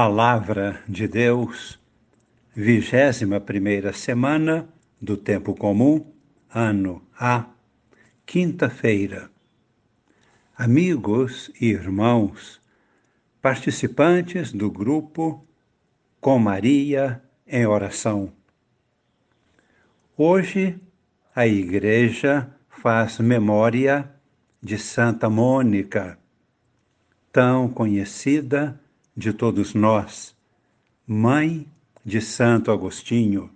Palavra de Deus, vigésima primeira semana do Tempo Comum, ano A, quinta-feira. Amigos e irmãos, participantes do grupo Com Maria em Oração. Hoje, a Igreja faz memória de Santa Mônica, tão conhecida de todos nós, mãe de Santo Agostinho.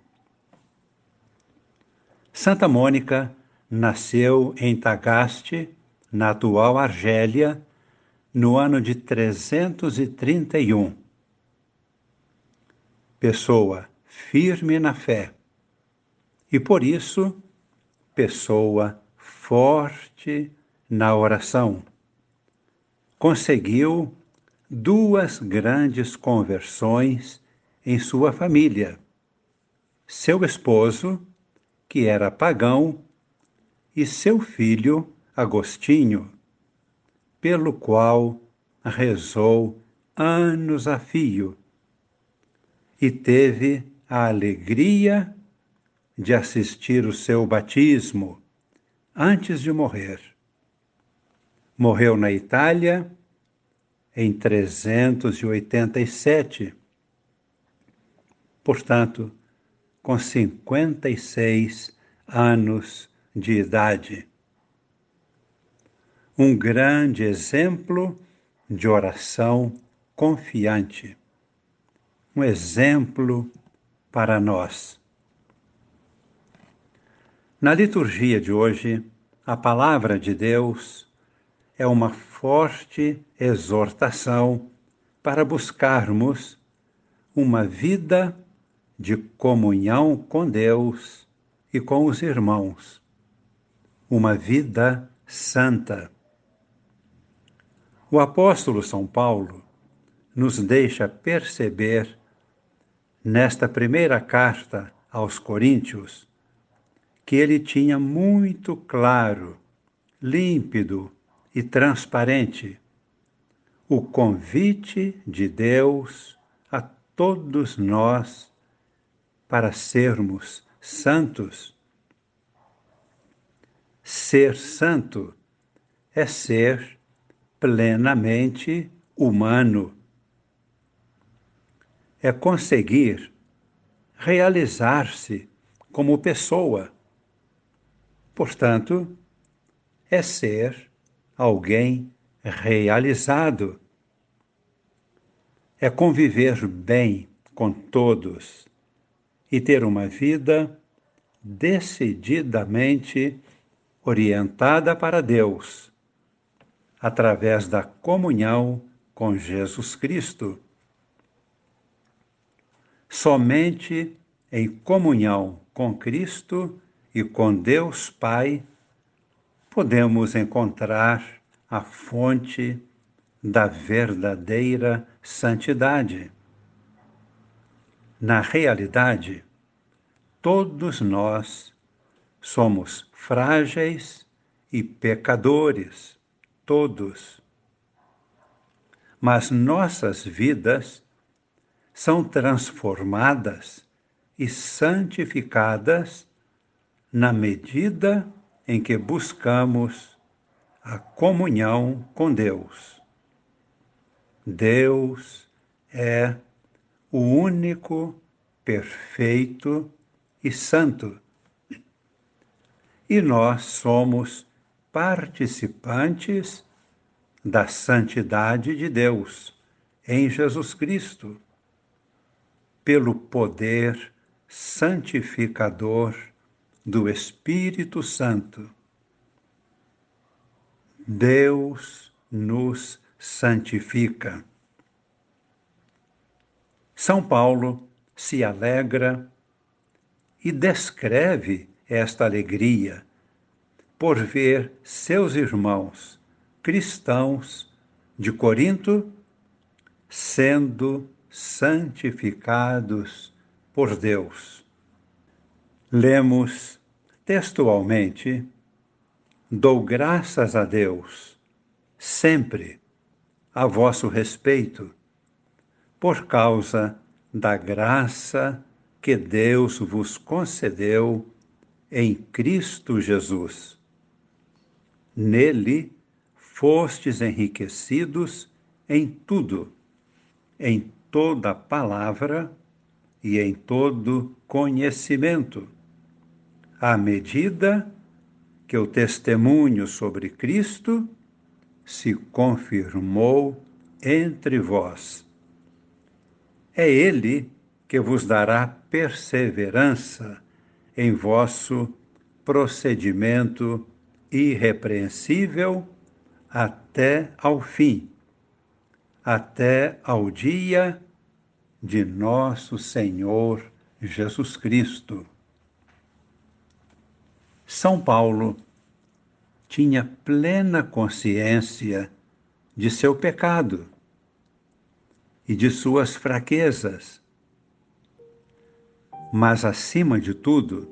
Santa Mônica nasceu em Tagaste, na atual Argélia, no ano de 331. Pessoa firme na fé e, por isso, pessoa forte na oração. Conseguiu duas grandes conversões em sua família. Seu esposo, que era pagão, e seu filho, Agostinho, pelo qual rezou anos a fio e teve a alegria de assistir o seu batismo antes de morrer. Morreu na Itália em 387, portanto, com 56 anos de idade. Um grande exemplo de oração confiante. Um exemplo para nós. Na liturgia de hoje, a palavra de Deus é uma forte exortação para buscarmos uma vida de comunhão com Deus e com os irmãos, uma vida santa. O apóstolo São Paulo nos deixa perceber nesta primeira carta aos Coríntios que ele tinha muito claro, límpido e transparente o convite de Deus a todos nós para sermos santos. Ser santo é ser plenamente humano. É conseguir realizar-se como pessoa. Portanto, é ser alguém realizado. É conviver bem com todos e ter uma vida decididamente orientada para Deus, através da comunhão com Jesus Cristo. Somente em comunhão com Cristo e com Deus Pai podemos encontrar a fonte da verdadeira santidade. Na realidade, todos nós somos frágeis e pecadores, todos. Mas nossas vidas são transformadas e santificadas na medida em que buscamos a comunhão com Deus. Deus é o único, perfeito e santo. E nós somos participantes da santidade de Deus em Jesus Cristo, pelo poder santificador do Espírito Santo. Deus nos santifica. São Paulo se alegra e descreve esta alegria por ver seus irmãos cristãos de Corinto sendo santificados por Deus. Lemos textualmente: Dou graças a Deus, sempre, a vosso respeito, por causa da graça que Deus vos concedeu em Cristo Jesus. Nele fostes enriquecidos em tudo, em toda palavra e em todo conhecimento, à medida que o testemunho sobre Cristo se confirmou entre vós. É Ele que vos dará perseverança em vosso procedimento irrepreensível até ao fim, até ao dia de nosso Senhor Jesus Cristo. São Paulo tinha plena consciência de seu pecado e de suas fraquezas, mas acima de tudo,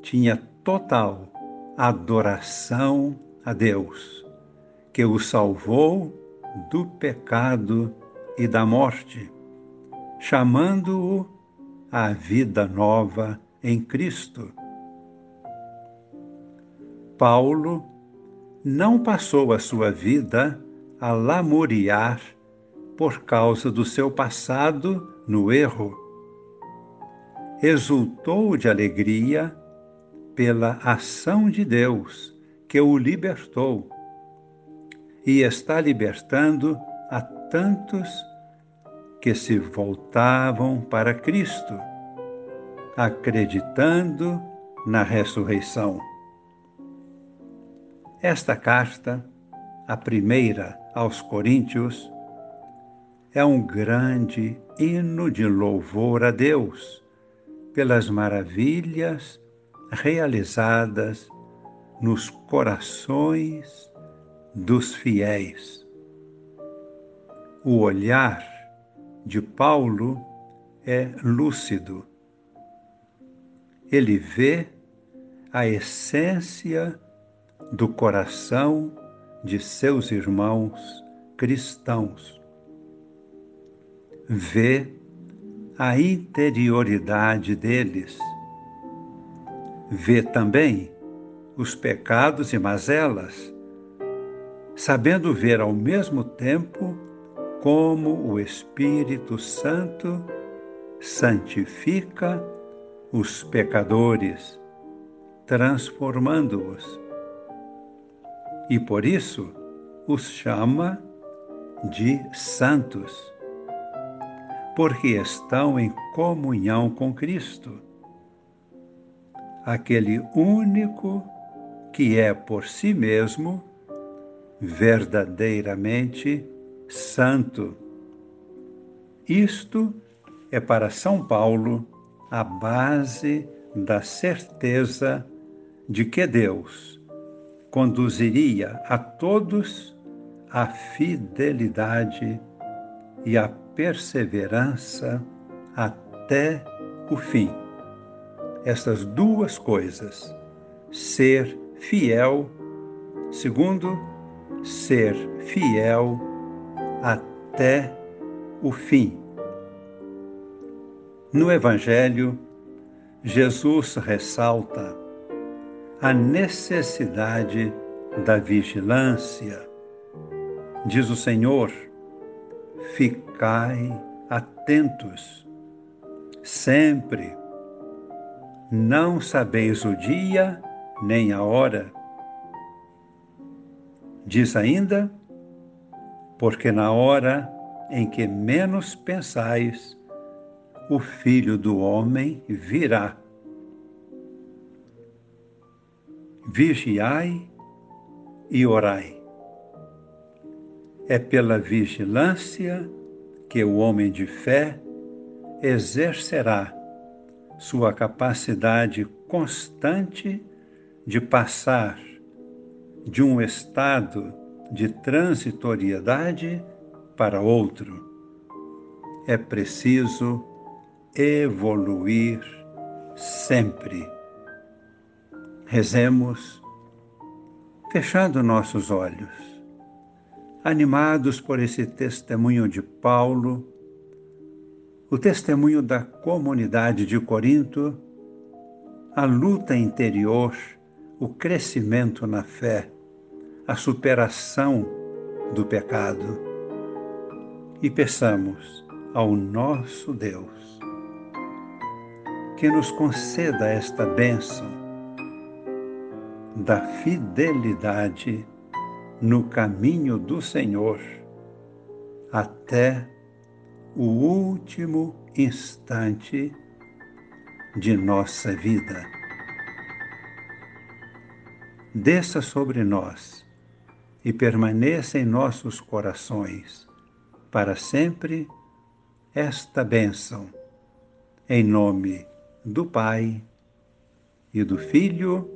tinha total adoração a Deus, que o salvou do pecado e da morte, chamando-o à vida nova em Cristo. Paulo não passou a sua vida a lamuriar por causa do seu passado no erro. Exultou de alegria pela ação de Deus que o libertou e está libertando a tantos que se voltavam para Cristo, acreditando na ressurreição. Esta carta, a primeira aos Coríntios, é um grande hino de louvor a Deus pelas maravilhas realizadas nos corações dos fiéis. O olhar de Paulo é lúcido. Ele vê a essência do coração de seus irmãos cristãos. Vê a interioridade deles. Vê também os pecados e mazelas, sabendo ver ao mesmo tempo como o Espírito Santo santifica os pecadores, transformando-os e por isso os chama de santos, porque estão em comunhão com Cristo, aquele único que é por si mesmo verdadeiramente santo. Isto é para São Paulo a base da certeza de que Deus conduziria a todos à fidelidade e à perseverança até o fim. Estas duas coisas, ser fiel, segundo, ser fiel até o fim. No Evangelho, Jesus ressalta a necessidade da vigilância. Diz o Senhor: ficai atentos, sempre. Não sabeis o dia nem a hora. Diz ainda: porque na hora em que menos pensais, o Filho do Homem virá. Vigiai e orai. É pela vigilância que o homem de fé exercerá sua capacidade constante de passar de um estado de transitoriedade para outro. É preciso evoluir sempre Rezemos, fechando nossos olhos, animados por esse testemunho de Paulo, o testemunho da comunidade de Corinto, a luta interior, o crescimento na fé, a superação do pecado. E peçamos ao nosso Deus que nos conceda esta bênção da fidelidade no caminho do Senhor até o último instante de nossa vida. Desça sobre nós e permaneça em nossos corações para sempre esta bênção, em nome do Pai e do Filho